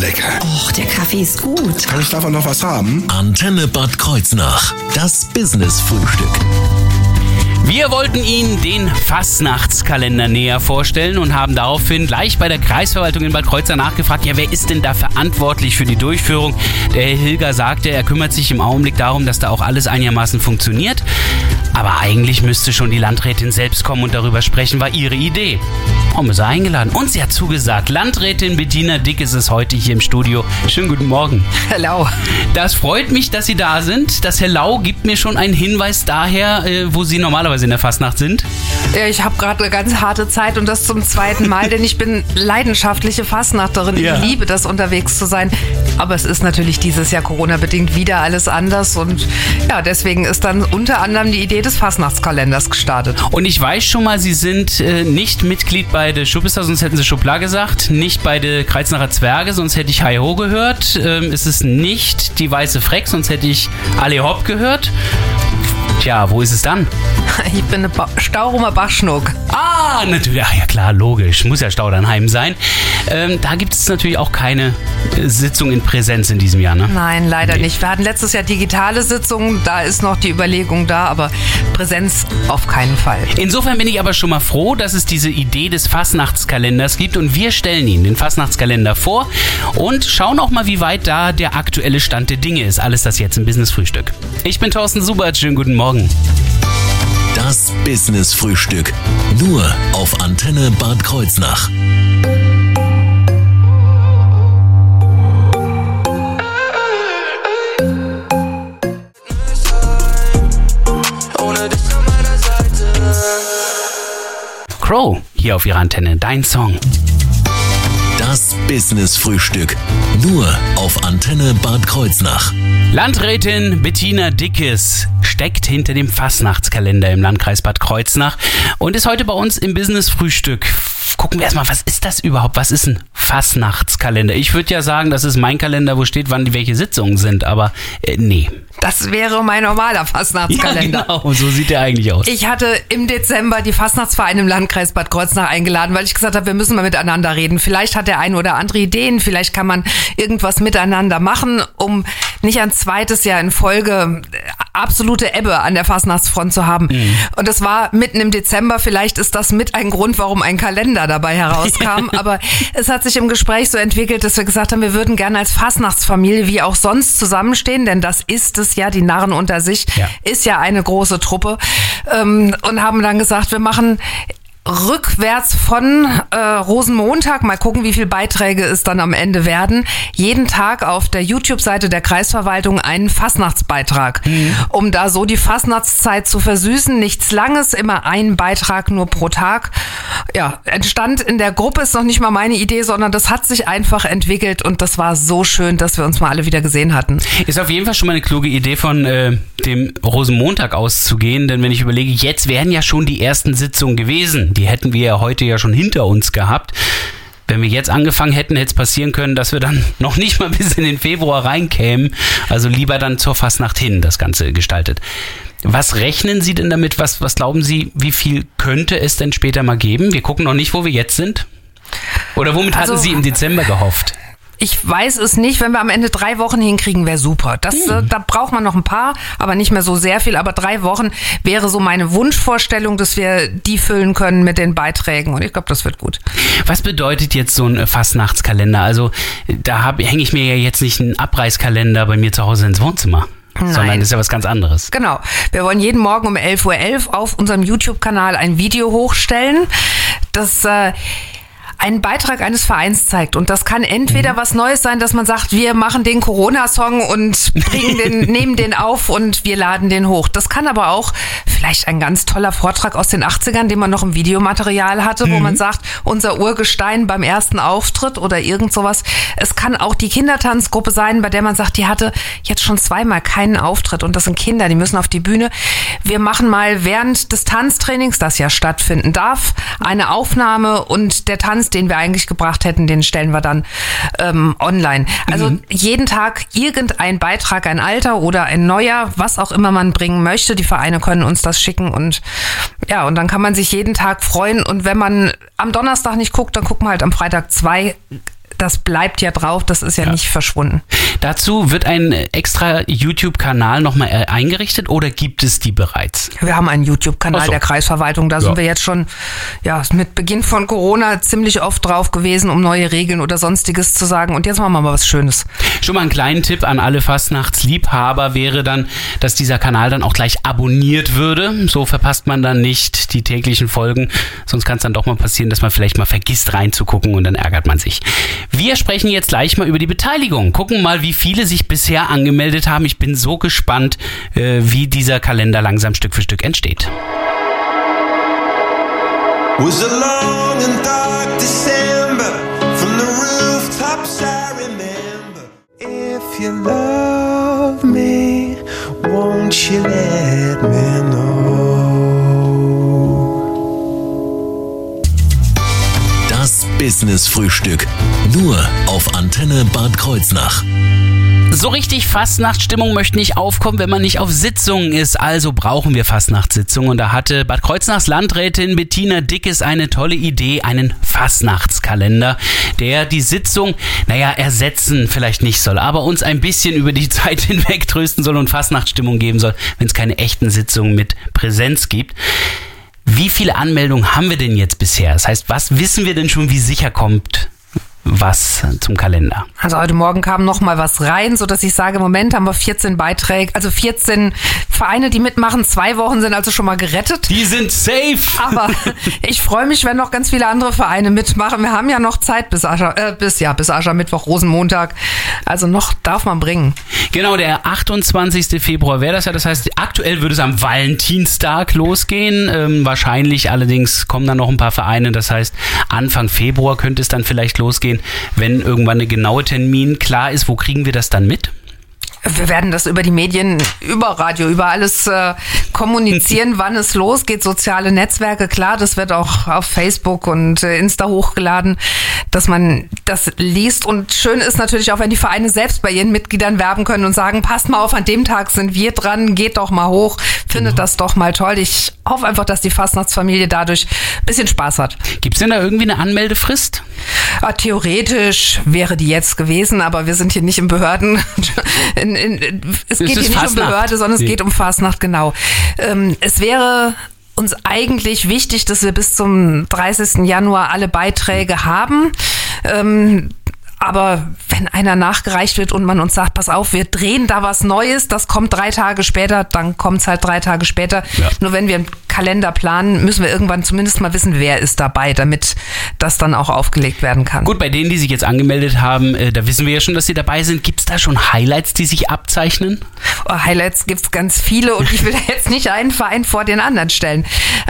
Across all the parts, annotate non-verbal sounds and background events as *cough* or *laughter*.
lecker. Och, der Kaffee ist gut. Kann ich davon noch was haben? Antenne Bad Kreuznach. Das Business-Frühstück. Wir wollten Ihnen den Fastnachtskalender näher vorstellen und haben daraufhin gleich bei der Kreisverwaltung in Bad Kreuzer nachgefragt, ja, wer ist denn da verantwortlich für die Durchführung? Der Herr Hilger sagte, er kümmert sich im Augenblick darum, dass da auch alles einigermaßen funktioniert. Aber eigentlich müsste schon die Landrätin selbst kommen und darüber sprechen, war ihre Idee. Ist er eingeladen? Und sie hat zugesagt. Landrätin Bettina Dick ist es heute hier im Studio. Schönen guten Morgen. *laughs* Hello. Das freut mich, dass Sie da sind. Das Hello gibt mir schon einen Hinweis daher, äh, wo Sie normalerweise in der Fastnacht sind. Ja, ich habe gerade eine ganz harte Zeit und das zum zweiten Mal, denn ich bin leidenschaftliche Fastnachterin. Ja. Ich liebe das, unterwegs zu sein. Aber es ist natürlich dieses Jahr Corona-bedingt wieder alles anders und ja, deswegen ist dann unter anderem die Idee des Fastnachtskalenders gestartet. Und ich weiß schon mal, Sie sind äh, nicht Mitglied bei der Schubista, sonst hätten Sie Schubla gesagt. Nicht bei der Kreuznacher Zwerge, sonst hätte ich Hi Ho gehört. Ähm, es ist nicht die Weiße Freck, sonst hätte ich Ale Hopp gehört. Tja, wo ist es dann? *laughs* Ich bin eine ba Staurumer Bachschnuck. Ah, natürlich. Ach ja, klar, logisch. Muss ja Staudernheim sein. Ähm, da gibt es natürlich auch keine Sitzung in Präsenz in diesem Jahr, ne? Nein, leider nicht. Wir hatten letztes Jahr digitale Sitzungen, da ist noch die Überlegung da, aber Präsenz auf keinen Fall. Insofern bin ich aber schon mal froh, dass es diese Idee des Fastnachtskalenders gibt und wir stellen Ihnen den Fastnachtskalender vor und schauen auch mal, wie weit da der aktuelle Stand der Dinge ist. Alles das jetzt im Business Frühstück. Ich bin Thorsten Subert, schönen guten Morgen. Das Business-Frühstück. Nur auf Antenne Bad Kreuznach. Crow hier auf Ihrer Antenne, dein Song. Das Business-Frühstück. Nur auf Antenne Bad Kreuznach. Landrätin Bettina Dickes steckt hinter dem Fastnachtskalender im Landkreis Bad Kreuznach und ist heute bei uns im Business Frühstück. Gucken wir erstmal, was ist das überhaupt? Was ist ein Fastnachtskalender? Ich würde ja sagen, das ist mein Kalender, wo steht, wann die welche Sitzungen sind, aber äh, nee. Das wäre mein normaler Fastnachtskalender. *laughs* Ja, genau, so sieht der eigentlich aus. Ich hatte im Dezember die Fastnachtsvereine im Landkreis Bad Kreuznach eingeladen, weil ich gesagt habe, wir müssen mal miteinander reden. Vielleicht hat der eine oder andere Ideen, vielleicht kann man irgendwas miteinander machen, um nicht ein zweites Jahr in Folge äh, absolute Ebbe an der Fastnachtsfront zu haben. Und das war mitten im Dezember. Vielleicht ist das mit ein Grund, warum ein Kalender dabei herauskam. *laughs* Aber es hat sich im Gespräch so entwickelt, dass wir gesagt haben, wir würden gerne als Fastnachtsfamilie wie auch sonst zusammenstehen, denn das ist es ja, die Narren unter sich Ja. ist ja eine große Truppe. Ähm, und haben dann gesagt, wir machen rückwärts von äh, Rosenmontag, mal gucken, wie viele Beiträge es dann am Ende werden, jeden Tag auf der YouTube-Seite der Kreisverwaltung einen Fastnachtsbeitrag, um da so die Fastnachtszeit zu versüßen. Nichts Langes, immer ein Beitrag nur pro Tag. Ja, entstand in der Gruppe, ist noch nicht mal meine Idee, sondern das hat sich einfach entwickelt und das war so schön, dass wir uns mal alle wieder gesehen hatten. Ist auf jeden Fall schon mal eine kluge Idee von äh, dem Rosenmontag auszugehen, denn wenn ich überlege, jetzt wären ja schon die ersten Sitzungen gewesen. Die hätten wir ja heute ja schon hinter uns gehabt. Wenn wir jetzt angefangen hätten, hätte es passieren können, dass wir dann *laughs* noch nicht mal bis in den Februar reinkämen. Also lieber dann zur Fastnacht hin das Ganze gestaltet. Was rechnen Sie denn damit? Was, was glauben Sie, wie viel könnte es denn später mal geben? Wir gucken noch nicht, wo wir jetzt sind. Oder womit Also- hatten Sie im Dezember gehofft? Ich weiß es nicht. Wenn wir am Ende drei Wochen hinkriegen, wäre super. Das, äh, da braucht man noch ein paar, aber nicht mehr so sehr viel. Aber drei Wochen wäre so meine Wunschvorstellung, dass wir die füllen können mit den Beiträgen. Und ich glaube, das wird gut. Was bedeutet jetzt so ein äh, Fastnachtskalender? Also da hänge ich mir ja jetzt nicht einen Abreißkalender bei mir zu Hause ins Wohnzimmer, sondern das ist ja was ganz anderes. Genau. Wir wollen jeden Morgen um 11.11 Uhr auf unserem YouTube-Kanal ein Video hochstellen, das äh, einen Beitrag eines Vereins zeigt. Und das kann entweder was Neues sein, dass man sagt, wir machen den Corona-Song und bringen den, *laughs* nehmen den auf und wir laden den hoch. Das kann aber auch vielleicht ein ganz toller Vortrag aus den 80ern, den man noch im Videomaterial hatte, wo man sagt, unser Urgestein beim ersten Auftritt oder irgend sowas. Es kann auch die Kindertanzgruppe sein, bei der man sagt, die hatte jetzt schon zweimal keinen Auftritt und das sind Kinder, die müssen auf die Bühne. Wir machen mal während des Tanztrainings, das ja stattfinden darf, eine Aufnahme und der Tanz, den wir eigentlich gebracht hätten, den stellen wir dann ähm, online. Also jeden Tag irgendein Beitrag, ein alter oder ein neuer, was auch immer man bringen möchte. Die Vereine können uns das schicken und ja, und dann kann man sich jeden Tag freuen. Und wenn man am Donnerstag nicht guckt, dann guckt man halt am Freitag zwei das bleibt ja drauf, das ist ja, ja. nicht verschwunden. Dazu wird ein extra YouTube-Kanal nochmal äh, eingerichtet oder gibt es die bereits? Wir haben einen YouTube-Kanal so. der Kreisverwaltung, da ja. sind wir jetzt schon ja, mit Beginn von Corona ziemlich oft drauf gewesen, um neue Regeln oder sonstiges zu sagen. Und jetzt machen wir mal was Schönes. Schon mal einen kleinen Tipp an alle Fastnachtsliebhaber wäre dann, dass dieser Kanal dann auch gleich abonniert würde. So verpasst man dann nicht die täglichen Folgen. Sonst kann es dann doch mal passieren, dass man vielleicht mal vergisst reinzugucken und dann ärgert man sich. Wir sprechen jetzt gleich mal über die Beteiligung. Gucken mal, wie viele sich bisher angemeldet haben. Ich bin so gespannt, äh, wie dieser Kalender langsam Stück für Stück entsteht. Was a long and dark December from the rooftops I remember. If you love me, won't you let me Business Frühstück. Nur auf Antenne Bad Kreuznach. So richtig Fastnachtsstimmung möchte nicht aufkommen, wenn man nicht auf Sitzungen ist. Also brauchen wir Fastnachtssitzungen. Und da hatte Bad Kreuznachs Landrätin Bettina Dickes eine tolle Idee, einen Fastnachtskalender, der die Sitzung, naja, ersetzen vielleicht nicht soll, aber uns ein bisschen über die *laughs* Zeit hinweg trösten soll und Fastnachtsstimmung geben soll, wenn es keine echten Sitzungen mit Präsenz gibt. Wie viele Anmeldungen haben wir denn jetzt bisher? Das heißt, was wissen wir denn schon, wie sicher kommt was zum Kalender. Also heute Morgen kam noch mal was rein, so dass ich sage, im Moment haben wir 14 Beiträge, also 14 Vereine, die mitmachen. Zwei Wochen sind also schon mal gerettet. Die sind safe. Aber *laughs* ich freue mich, wenn noch ganz viele andere Vereine mitmachen. Wir haben ja noch Zeit bis Ascher, äh, bis ja bis Aschermittwoch, Rosenmontag. Also noch darf man bringen. Genau, der 28. Februar wäre das ja. Das heißt, aktuell würde es am Valentinstag losgehen. Ähm, wahrscheinlich allerdings kommen dann noch ein paar Vereine. Das heißt, Anfang Februar könnte es dann vielleicht losgehen losgehen, wenn irgendwann eine genaue Termin klar ist. Wo kriegen wir das dann mit? Wir werden das über die Medien, über Radio, über alles äh, kommunizieren, *laughs* wann es losgeht. Soziale Netzwerke, klar, das wird auch auf Facebook und äh, Insta hochgeladen, dass man das liest. Und schön ist natürlich auch, wenn die Vereine selbst bei ihren Mitgliedern werben können und sagen, passt mal auf, an dem Tag sind wir dran, geht doch mal hoch, findet genau. das doch mal toll. Ich hoffe einfach, dass die Fastnachtsfamilie dadurch ein bisschen Spaß hat. Gibt es denn da irgendwie eine Anmeldefrist? Ja, theoretisch wäre die jetzt gewesen, aber wir sind hier nicht im Behörden. In, *laughs* in, es geht hier nicht Fastnacht. um Behörde, sondern es nee. geht um Fastnacht, genau. Ähm, es wäre uns eigentlich wichtig, dass wir bis zum 30. Januar alle Beiträge haben. Ähm, aber wenn einer nachgereicht wird und man uns sagt, pass auf, wir drehen da was Neues, das kommt drei Tage später, dann kommt es halt drei Tage später. Ja. Nur wenn wir einen Kalender planen, müssen wir irgendwann zumindest mal wissen, wer ist dabei, damit das dann auch aufgelegt werden kann. Gut, bei denen, die sich jetzt angemeldet haben, äh, da wissen wir ja schon, dass sie dabei sind. Gibt es da schon Highlights, die sich abzeichnen? Oh, Highlights gibt es ganz viele und ich will *laughs* jetzt nicht einen Verein vor den anderen stellen.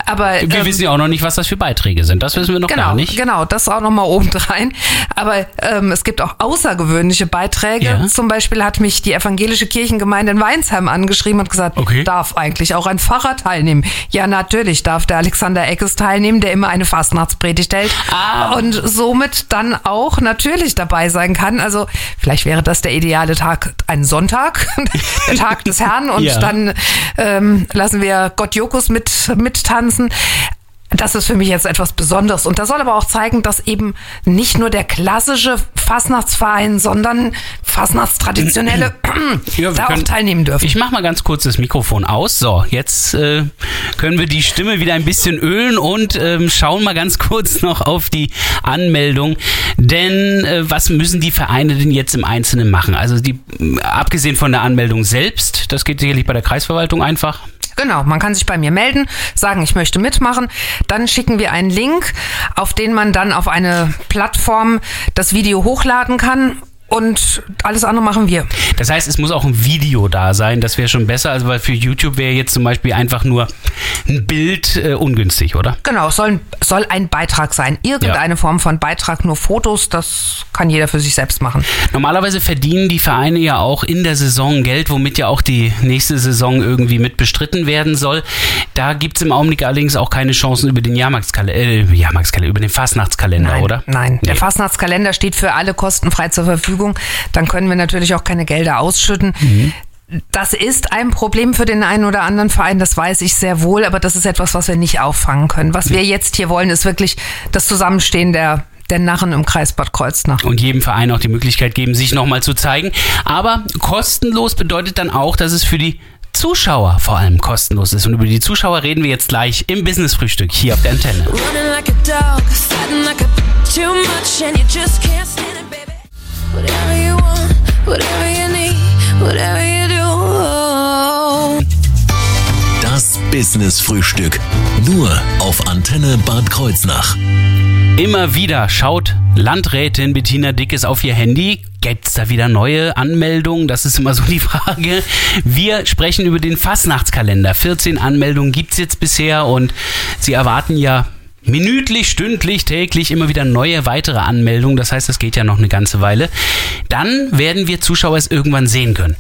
Aber wir ähm, wissen ja auch noch nicht, was das für Beiträge sind. Das wissen wir noch genau, gar nicht. Genau, das auch noch mal obendrein. Aber ähm, es gibt auch außergewöhnliche Beiträge. Ja. Zum Beispiel hat mich die evangelische Kirchengemeinde in Weinsheim angeschrieben und gesagt, okay. darf eigentlich auch ein Pfarrer teilnehmen? Ja, natürlich darf der Alexander Eckes teilnehmen, der immer eine Fastnachtspredigt hält ah. und somit dann auch natürlich dabei sein kann. Also vielleicht wäre das der ideale Tag, ein Sonntag, *laughs* der Tag des Herrn und ja. dann ähm, lassen wir Gott Jokus mit, mit tanzen. Das ist für mich jetzt etwas Besonderes. Und das soll aber auch zeigen, dass eben nicht nur der klassische Fastnachtsverein, sondern Fastnachtstraditionelle *clears throat* ja, da können, auch teilnehmen dürfen. Ich mache mal ganz kurz das Mikrofon aus. So, jetzt äh, können wir die Stimme wieder ein bisschen ölen und ähm, schauen mal ganz *laughs* kurz noch auf die Anmeldung. Denn äh, was müssen die Vereine denn jetzt im Einzelnen machen? Also die, abgesehen von der Anmeldung selbst, das geht sicherlich bei der Kreisverwaltung einfach. Genau, man kann sich bei mir melden, sagen, ich möchte mitmachen. Dann schicken wir einen Link, auf den man dann auf eine Plattform das Video hochladen kann und alles andere machen wir. Das heißt, es muss auch ein Video da sein. Das wäre schon besser, also weil für YouTube wäre jetzt zum Beispiel einfach nur ein Bild äh, ungünstig, oder? Genau, soll, soll ein Beitrag sein. Irgendeine ja. Form von Beitrag, nur Fotos, das kann jeder für sich selbst machen. Normalerweise verdienen die Vereine ja auch in der Saison Geld, womit ja auch die nächste Saison irgendwie mit bestritten werden soll. Da gibt es im Augenblick allerdings auch keine Chancen über den Jahrmarktskalender, äh, Jahrmarktskalender, über den Fastnachtskalender, nein, oder? Nein, nee. der Fastnachtskalender steht für alle kostenfrei zur Verfügung. Verfügung, dann können wir natürlich auch keine Gelder ausschütten. Mhm. Das ist ein Problem für den einen oder anderen Verein, das weiß ich sehr wohl, aber das ist etwas, was wir nicht auffangen können. Was wir jetzt hier wollen, ist wirklich das Zusammenstehen der der Narren im Kreis Bad Kreuznach. Und jedem Verein auch die Möglichkeit geben, sich nochmal zu zeigen. Aber kostenlos bedeutet dann auch, dass es für die Zuschauer vor allem kostenlos ist. Und über die Zuschauer reden wir jetzt gleich im Business-Frühstück hier auf der Antenne. Whatever you want, whatever you need, whatever you do. Das Business-Frühstück. Nur auf Antenne Bad Kreuznach. Immer wieder schaut Landrätin Bettina Dickes auf ihr Handy. Gibt's da wieder neue Anmeldungen? Das ist immer so die Frage. Wir sprechen über den Fastnachtskalender. 14 Anmeldungen gibt's jetzt bisher und Sie erwarten ja minütlich, stündlich, täglich immer wieder neue weitere Anmeldungen. Das heißt, das geht ja noch eine ganze Weile. Dann werden wir Zuschauer es irgendwann sehen können.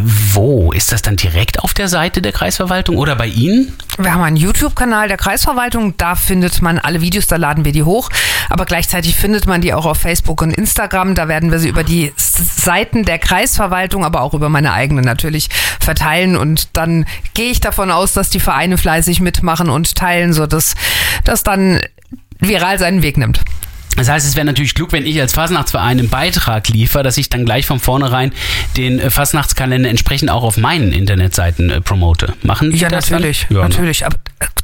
Wo? Ist das dann direkt auf der Seite der Kreisverwaltung oder bei Ihnen? Wir haben einen YouTube-Kanal der Kreisverwaltung, da findet man alle Videos, da laden wir die hoch. Aber gleichzeitig findet man die auch auf Facebook und Instagram. Da werden wir sie über die Seiten der Kreisverwaltung, aber auch über meine eigene natürlich verteilen. Und dann gehe ich davon aus, dass die Vereine fleißig mitmachen und teilen, sodass das dann viral seinen Weg nimmt. Das heißt, es wäre natürlich klug, wenn ich als Fasnachtsverein einen Beitrag liefere, dass ich dann gleich von vornherein den äh, Fasnachtskalender entsprechend auch auf meinen Internetseiten äh, promote. Machen die Ja, das natürlich, Dann? Ja, ne? natürlich. Äh,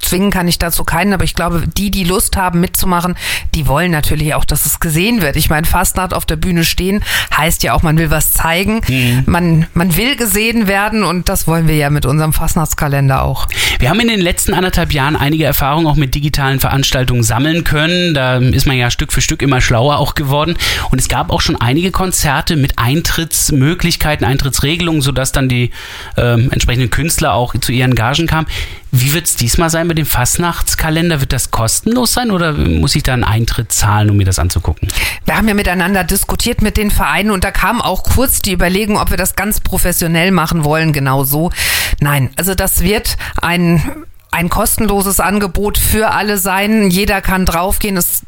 zwingen kann ich dazu keinen, aber ich glaube, die, die Lust haben mitzumachen, die wollen natürlich auch, dass es gesehen wird. Ich meine, Fastnacht auf der Bühne stehen heißt ja auch, man will was zeigen, Mhm. man, man will gesehen werden und das wollen wir ja mit unserem Fastnachtskalender auch. Wir haben in den letzten anderthalb Jahren einige Erfahrungen auch mit digitalen Veranstaltungen sammeln können. Da ist man ja Stück für Stück immer schlauer auch geworden. Und es gab auch schon einige Konzerte mit Eintrittsmöglichkeiten, Eintrittsregelungen, sodass dann die ähm, entsprechenden Künstler auch zu ihren Gagen kamen. Wie wird es diesmal sein mit dem Fastnachtskalender? Wird das kostenlos sein oder muss ich da einen Eintritt zahlen, um mir das anzugucken? Wir haben ja miteinander diskutiert mit den Vereinen und da kam auch kurz die Überlegung, ob wir das ganz professionell machen wollen, genau so. Nein, also das wird ein ein kostenloses Angebot für alle sein. Jeder kann draufgehen. Es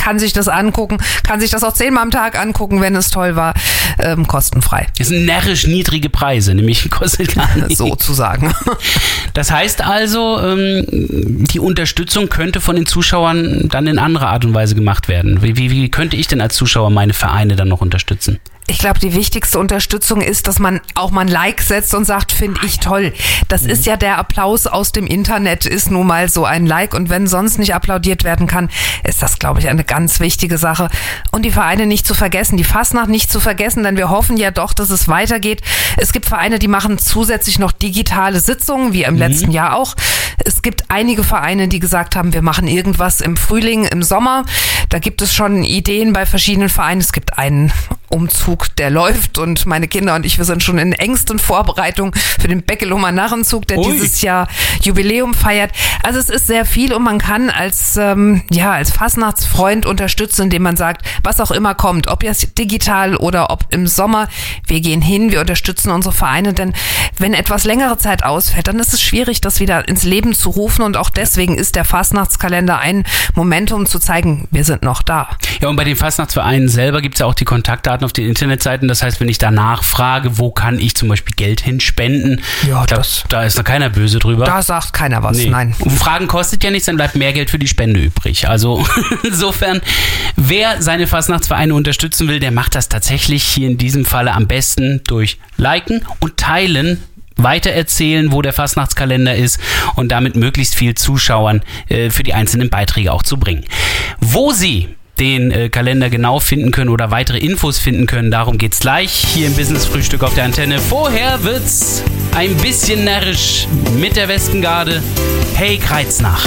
kann sich das angucken, kann sich das auch zehnmal am Tag angucken, wenn es toll war, ähm, kostenfrei, Das sind närrisch niedrige Preise, nämlich kostet gar *laughs* nichts. sozusagen. *laughs* Das heißt also, ähm, die Unterstützung könnte von den Zuschauern dann in anderer Art und Weise gemacht werden. Wie, wie, wie könnte ich denn als Zuschauer meine Vereine dann noch unterstützen? Ich glaube, die wichtigste Unterstützung ist, dass man auch mal ein Like setzt und sagt, finde ich toll. Das ist ja der Applaus aus dem Internet, ist nun mal so ein Like. Und wenn sonst nicht applaudiert werden kann, ist das, glaube ich, eine ganz wichtige Sache. Und die Vereine nicht zu vergessen, die Fastnacht nicht zu vergessen, denn wir hoffen ja doch, dass es weitergeht. Es gibt Vereine, die machen zusätzlich noch digitale Sitzungen, wie im letzten Jahr auch. Es gibt einige Vereine, die gesagt haben, wir machen irgendwas im Frühling, im Sommer. Da gibt es schon Ideen bei verschiedenen Vereinen. Es gibt einen Umzug, der läuft und meine Kinder und ich, wir sind schon in engsten Vorbereitung für den Beckelumer Narrenzug, der Ui. dieses Jahr Jubiläum feiert. Also es ist sehr viel und man kann als, ähm, ja, als Fastnachtsfreund unterstützen, indem man sagt, was auch immer kommt, ob jetzt digital oder ob im Sommer, wir gehen hin, wir unterstützen unsere Vereine, denn wenn etwas längere Zeit ausfällt, dann ist es schwierig, das wieder ins Leben zu rufen und auch deswegen ist der Fastnachtskalender ein Momentum zu zeigen, wir sind noch da. Ja, und bei den Fastnachtsvereinen selber gibt es ja auch die Kontaktdaten auf den Internetseiten. Das heißt, wenn ich danach frage, wo kann ich zum Beispiel Geld hinspenden, Ja, glaub, das- da ist noch keiner böse drüber. Da sagt keiner was, Nee. nein. Und Fragen kostet ja nichts, dann bleibt mehr Geld für die Spende übrig. Also *laughs* insofern, wer seine Fastnachtsvereine unterstützen will, der macht das tatsächlich hier in diesem Falle am besten durch Liken und Teilen weitererzählen, wo der Fastnachtskalender ist und damit möglichst viel Zuschauern äh, für die einzelnen Beiträge auch zu bringen. Wo Sie den äh, Kalender genau finden können oder weitere Infos finden können, darum geht's gleich hier im Business Frühstück auf der Antenne. Vorher wird's ein bisschen närrisch mit der Westengarde. Hey Kreiznach.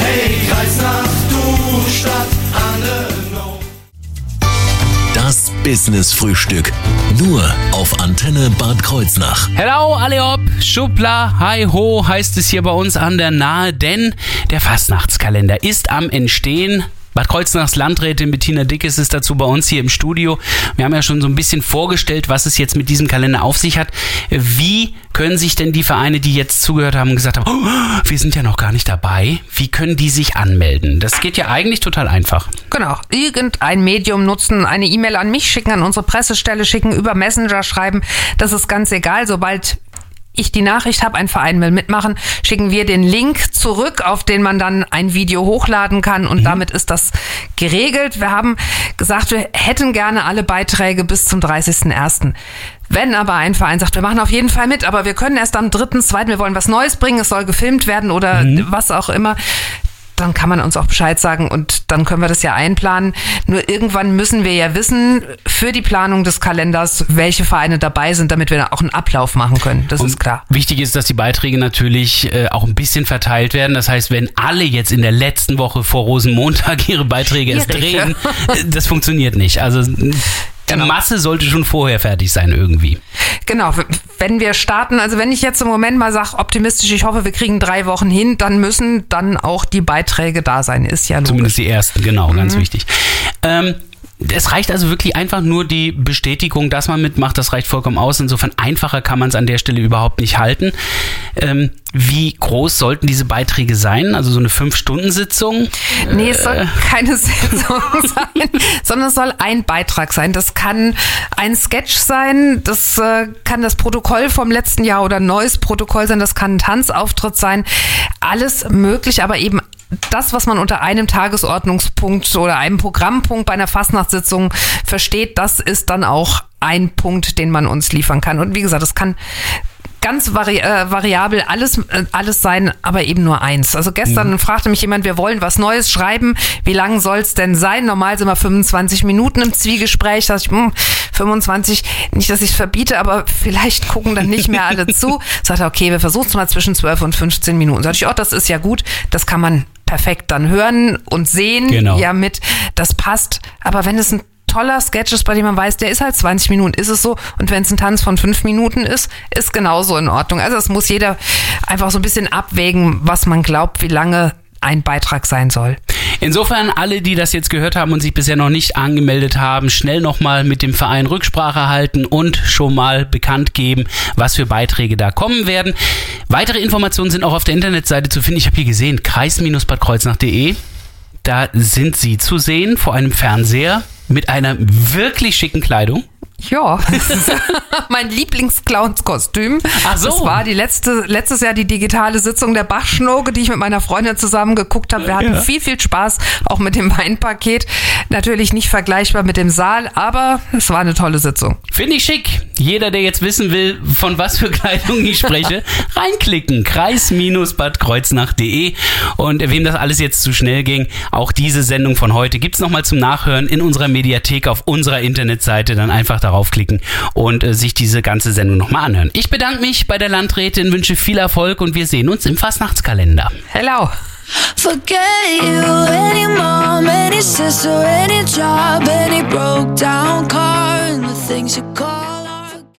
Hey, Kreisnach, du Stadt Annenau. Das Business Frühstück. Nur auf Antenne Bad Kreuznach. Hello, alle ob, Schubla, hi ho, heißt es hier bei uns an der Nahe, denn der Fastnachtskalender ist am Entstehen. Bad Kreuznachs Landrätin Bettina Dickes ist dazu bei uns hier im Studio. Wir haben ja schon so ein bisschen vorgestellt, was es jetzt mit diesem Kalender auf sich hat. Wie können sich denn die Vereine, die jetzt zugehört haben und gesagt haben, oh, wir sind ja noch gar nicht dabei, wie können die sich anmelden? Das geht ja eigentlich total einfach. Genau. Irgendein Medium nutzen, eine E-Mail an mich schicken, an unsere Pressestelle schicken, über Messenger schreiben. Das ist ganz egal. Sobald ich die Nachricht habe, ein Verein will mitmachen, schicken wir den Link zurück, auf den man dann ein Video hochladen kann und damit ist das geregelt. Wir haben gesagt, wir hätten gerne alle Beiträge bis zum 30.01. Wenn aber ein Verein sagt, wir machen auf jeden Fall mit, aber wir können erst am 3.2., wir wollen was Neues bringen, es soll gefilmt werden oder was auch immer, dann kann man uns auch Bescheid sagen und dann können wir das ja einplanen. Nur irgendwann müssen wir ja wissen, für die Planung des Kalenders, welche Vereine dabei sind, damit wir auch einen Ablauf machen können. Das ist klar. Wichtig ist, dass die Beiträge natürlich äh, auch ein bisschen verteilt werden. Das heißt, wenn alle jetzt in der letzten Woche vor Rosenmontag *laughs* ihre Beiträge erst Schwierig, drehen, äh, das funktioniert nicht. Also Genau. Masse sollte schon vorher fertig sein irgendwie. Genau, wenn wir starten, also wenn ich jetzt im Moment mal sage, optimistisch, ich hoffe, wir kriegen drei Wochen hin, dann müssen dann auch die Beiträge da sein. Ist ja logisch. Zumindest die ersten, genau, Mhm. ganz wichtig. Ähm, es reicht also wirklich einfach nur die Bestätigung, dass man mitmacht. Das reicht vollkommen aus. Insofern einfacher kann man es an der Stelle überhaupt nicht halten. Ähm, wie groß sollten diese Beiträge sein? Also so eine Fünf-Stunden-Sitzung? Nee, es Äh. soll keine *laughs* Sitzung sein, sondern es soll ein Beitrag sein. Das kann ein Sketch sein, das äh, kann das Protokoll vom letzten Jahr oder ein neues Protokoll sein, das kann ein Tanzauftritt sein. Alles möglich, aber eben das, was man unter einem Tagesordnungspunkt oder einem Programmpunkt bei einer Fastnachtssitzung versteht, das ist dann auch ein Punkt, den man uns liefern kann. Und wie gesagt, es kann ganz vari äh, variabel alles, äh, alles sein, aber eben nur eins. Also gestern fragte mich jemand, wir wollen was Neues schreiben. Wie lang soll es denn sein? Normal sind wir 25 Minuten im Zwiegespräch. Da ich, hm, 25, nicht, dass ich es verbiete, aber vielleicht gucken dann nicht mehr alle *laughs* zu. Sagte, okay, wir versuchen es mal zwischen 12 und 15 Minuten. Sagte ich, oh, das ist ja gut. Das kann man perfekt dann hören und sehen. Genau. Ja, mit, das passt. Aber wenn es ein toller Sketch ist, bei dem man weiß, der ist halt 20 Minuten, ist es so. Und wenn es ein Tanz von fünf Minuten ist, ist genauso in Ordnung. Also es muss jeder einfach so ein bisschen abwägen, was man glaubt, wie lange ein Beitrag sein soll. Insofern alle, die das jetzt gehört haben und sich bisher noch nicht angemeldet haben, schnell nochmal mit dem Verein Rücksprache halten und schon mal bekannt geben, was für Beiträge da kommen werden. Weitere Informationen sind auch auf der Internetseite zu finden. Ich habe hier gesehen, kreis-badkreuznach.de. Da sind sie zu sehen vor einem Fernseher mit einer wirklich schicken Kleidung. Ja, *laughs* mein Lieblingsclownskostüm. Ach so. Das war die letzte, letztes Jahr die digitale Sitzung der Bachschnurke, die ich mit meiner Freundin zusammen geguckt habe. Wir hatten viel, viel Spaß, auch mit dem Weinpaket. Natürlich nicht vergleichbar mit dem Saal, aber es war eine tolle Sitzung. Finde ich schick. Jeder, der jetzt wissen will, von was für *laughs* Kleidung ich spreche, *laughs* reinklicken. Kreis-badkreuznach.de Und wem das alles jetzt zu schnell ging, auch diese Sendung von heute gibt's nochmal zum Nachhören in unserer Mediathek auf unserer Internetseite. Dann einfach darauf klicken und äh, sich diese ganze Sendung nochmal anhören. Ich bedanke mich bei der Landrätin, wünsche viel Erfolg und wir sehen uns im Fastnachtskalender. Hello. Forget you, any mom, any sister, any job, any broke down car, and the things you call